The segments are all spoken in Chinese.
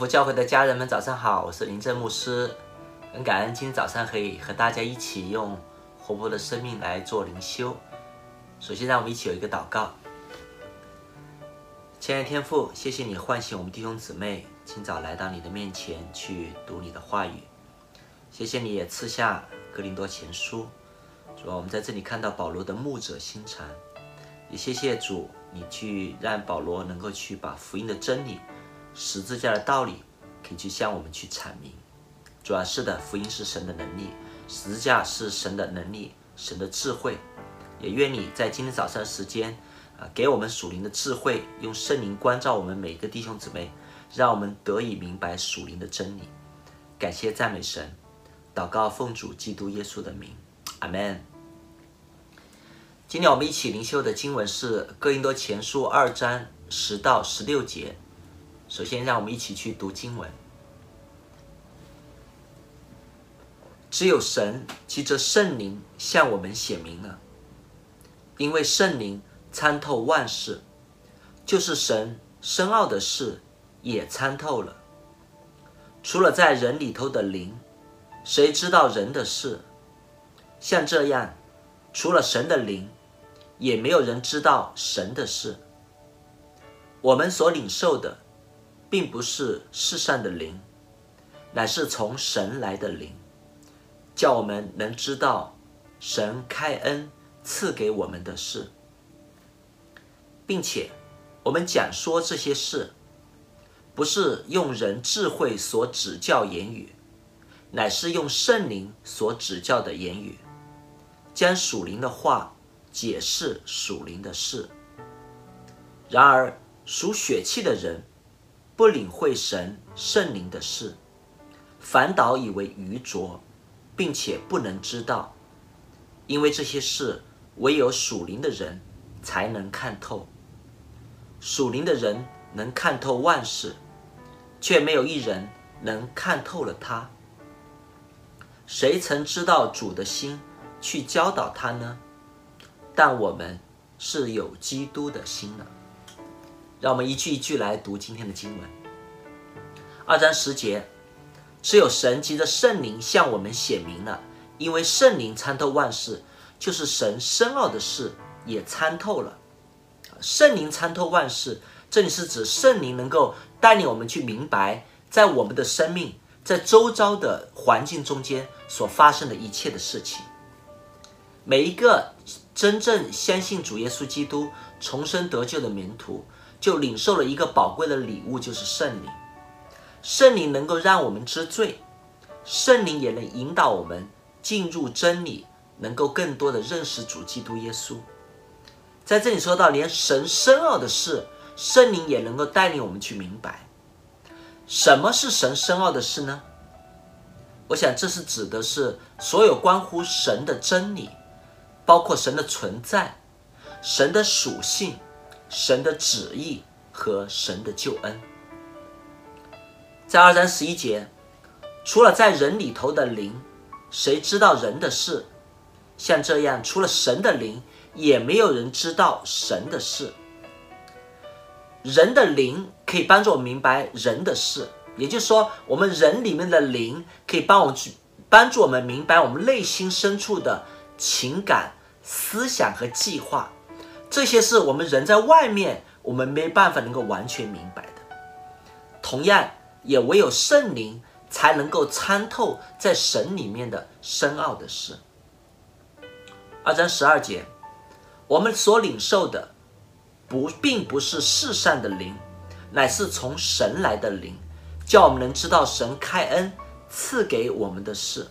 福教会的家人们，早上好，我是林正牧师。很感恩今天早上可以和大家一起用活泼的生命来做灵修。首先，让我们一起有一个祷告。亲爱的天父，谢谢你唤醒我们弟兄姊妹，今早来到你的面前去读你的话语。谢谢你也赐下哥林多前书，主啊，我们在这里看到保罗的牧者心肠。也谢谢主，你去让保罗能够去把福音的真理。十字架的道理可以去向我们去阐明，主要是的，福音是神的能力，十字架是神的能力，神的智慧。也愿你在今天早上的时间啊，给我们属灵的智慧，用圣灵关照我们每一个弟兄姊妹，让我们得以明白属灵的真理。感谢赞美神，祷告奉主基督耶稣的名，阿门。今天我们一起灵修的经文是哥林多前书二章十到十六节。首先，让我们一起去读经文。只有神借着圣灵向我们显明了，因为圣灵参透万事，就是神深奥的事也参透了。除了在人里头的灵，谁知道人的事？像这样，除了神的灵，也没有人知道神的事。我们所领受的。并不是世上的灵，乃是从神来的灵，叫我们能知道神开恩赐给我们的事，并且我们讲说这些事，不是用人智慧所指教言语，乃是用圣灵所指教的言语，将属灵的话解释属灵的事。然而属血气的人。不领会神圣灵的事，反倒以为愚拙，并且不能知道，因为这些事唯有属灵的人才能看透。属灵的人能看透万事，却没有一人能看透了他。谁曾知道主的心去教导他呢？但我们是有基督的心了。让我们一句一句来读今天的经文。二章十节，只有神借着圣灵向我们显明了，因为圣灵参透万事，就是神深奥的事也参透了。圣灵参透万事，这里是指圣灵能够带领我们去明白，在我们的生命，在周遭的环境中间所发生的一切的事情。每一个真正相信主耶稣基督重生得救的民徒。就领受了一个宝贵的礼物，就是圣灵。圣灵能够让我们知罪，圣灵也能引导我们进入真理，能够更多的认识主基督耶稣。在这里说到，连神深奥的事，圣灵也能够带领我们去明白。什么是神深奥的事呢？我想这是指的是所有关乎神的真理，包括神的存在、神的属性。神的旨意和神的救恩，在二三十一节，除了在人里头的灵，谁知道人的事？像这样，除了神的灵，也没有人知道神的事。人的灵可以帮助我们明白人的事，也就是说，我们人里面的灵可以帮我们去帮助我们明白我们内心深处的情感、思想和计划。这些是我们人在外面，我们没办法能够完全明白的。同样，也唯有圣灵才能够参透在神里面的深奥的事。二章十二节，我们所领受的不并不是世上的灵，乃是从神来的灵，叫我们能知道神开恩赐给我们的事。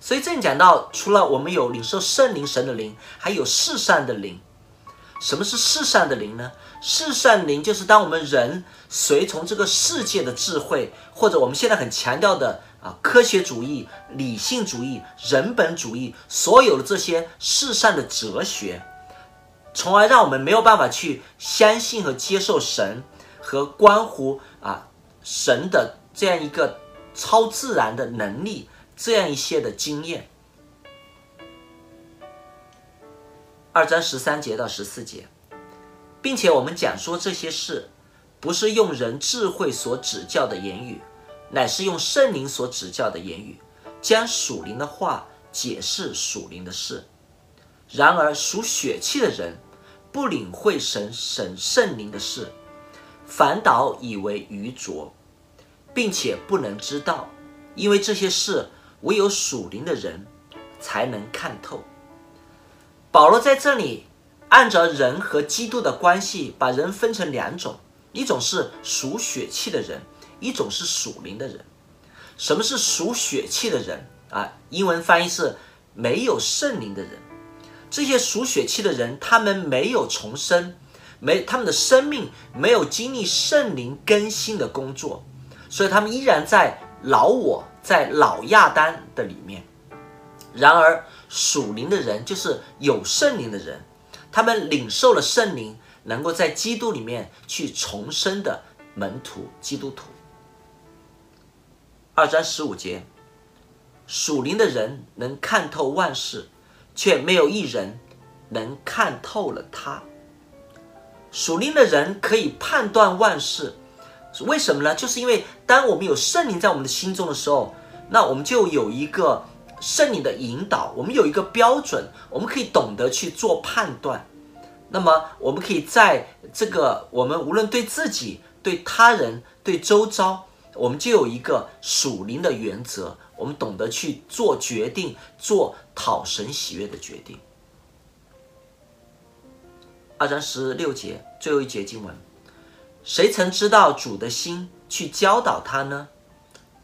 所以这里讲到，除了我们有领受圣灵神的灵，还有世上的灵。什么是世上的灵呢？世上灵就是当我们人随从这个世界的智慧，或者我们现在很强调的啊科学主义、理性主义、人本主义，所有的这些世上的哲学，从而让我们没有办法去相信和接受神和关乎啊神的这样一个超自然的能力，这样一些的经验。二章十三节到十四节，并且我们讲说这些事，不是用人智慧所指教的言语，乃是用圣灵所指教的言语，将属灵的话解释属灵的事。然而属血气的人不领会神神圣灵的事，反倒以为愚拙，并且不能知道，因为这些事唯有属灵的人才能看透。保罗在这里按照人和基督的关系，把人分成两种：一种是属血气的人，一种是属灵的人。什么是属血气的人啊？英文翻译是没有圣灵的人。这些属血气的人，他们没有重生，没他们的生命没有经历圣灵更新的工作，所以他们依然在老我，在老亚当的里面。然而属灵的人就是有圣灵的人，他们领受了圣灵，能够在基督里面去重生的门徒基督徒。二章十五节，属灵的人能看透万事。却没有一人能看透了他。属灵的人可以判断万事，为什么呢？就是因为当我们有圣灵在我们的心中的时候，那我们就有一个圣灵的引导，我们有一个标准，我们可以懂得去做判断。那么，我们可以在这个我们无论对自己、对他人、对周遭，我们就有一个属灵的原则。我们懂得去做决定，做讨神喜悦的决定。二章十六节最后一节经文：谁曾知道主的心去教导他呢？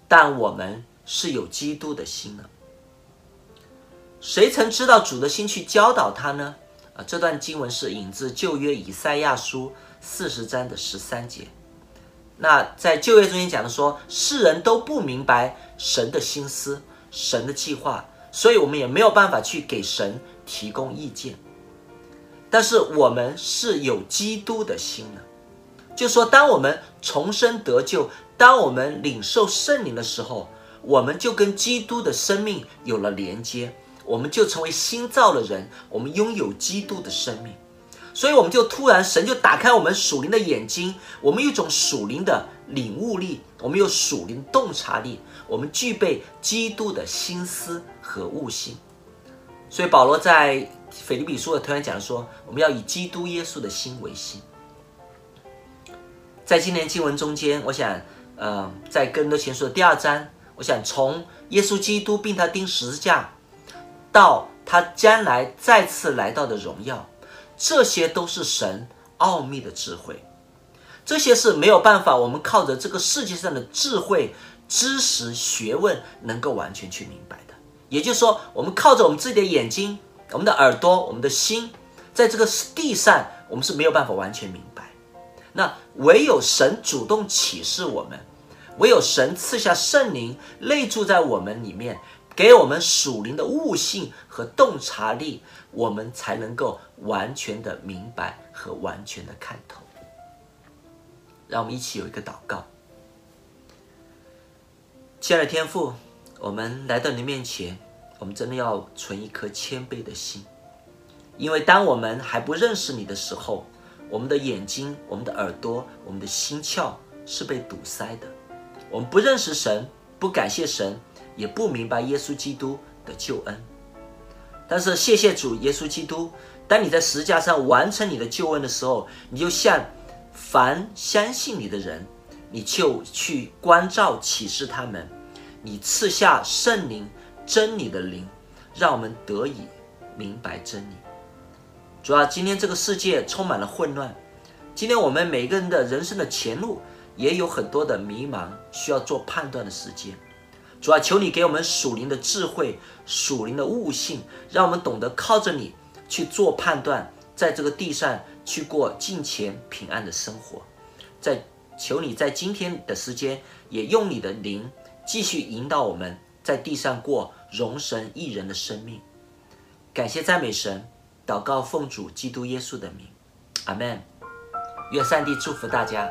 但我们是有基督的心呢。谁曾知道主的心去教导他呢？啊，这段经文是引自旧约以赛亚书四十章的十三节。那在旧约中间讲的说，世人都不明白神的心思、神的计划，所以我们也没有办法去给神提供意见。但是我们是有基督的心的，就说当我们重生得救，当我们领受圣灵的时候，我们就跟基督的生命有了连接，我们就成为新造的人，我们拥有基督的生命。所以我们就突然，神就打开我们属灵的眼睛，我们有一种属灵的领悟力，我们有属灵洞察力，我们具备基督的心思和悟性。所以保罗在腓立比书的突然讲说，我们要以基督耶稣的心为心。在今年经文中间，我想，呃，在哥林多前书的第二章，我想从耶稣基督并他钉十字架，到他将来再次来到的荣耀。这些都是神奥秘的智慧，这些是没有办法，我们靠着这个世界上的智慧、知识、学问能够完全去明白的。也就是说，我们靠着我们自己的眼睛、我们的耳朵、我们的心，在这个地上，我们是没有办法完全明白。那唯有神主动启示我们，唯有神赐下圣灵内住在我们里面。给我们属灵的悟性和洞察力，我们才能够完全的明白和完全的看透。让我们一起有一个祷告。亲爱的天父，我们来到你面前，我们真的要存一颗谦卑的心，因为当我们还不认识你的时候，我们的眼睛、我们的耳朵、我们的心窍是被堵塞的，我们不认识神，不感谢神。也不明白耶稣基督的救恩，但是谢谢主耶稣基督，当你在十字架上完成你的救恩的时候，你就向凡相信你的人，你就去关照启示他们，你赐下圣灵真理的灵，让我们得以明白真理。主啊，今天这个世界充满了混乱，今天我们每个人的人生的前路也有很多的迷茫，需要做判断的时间。主啊，求你给我们属灵的智慧、属灵的悟性，让我们懂得靠着你去做判断，在这个地上去过敬虔平安的生活。在求你在今天的时间，也用你的灵继续引导我们在地上过荣神益人的生命。感谢赞美神，祷告奉主基督耶稣的名，阿门。愿上帝祝福大家。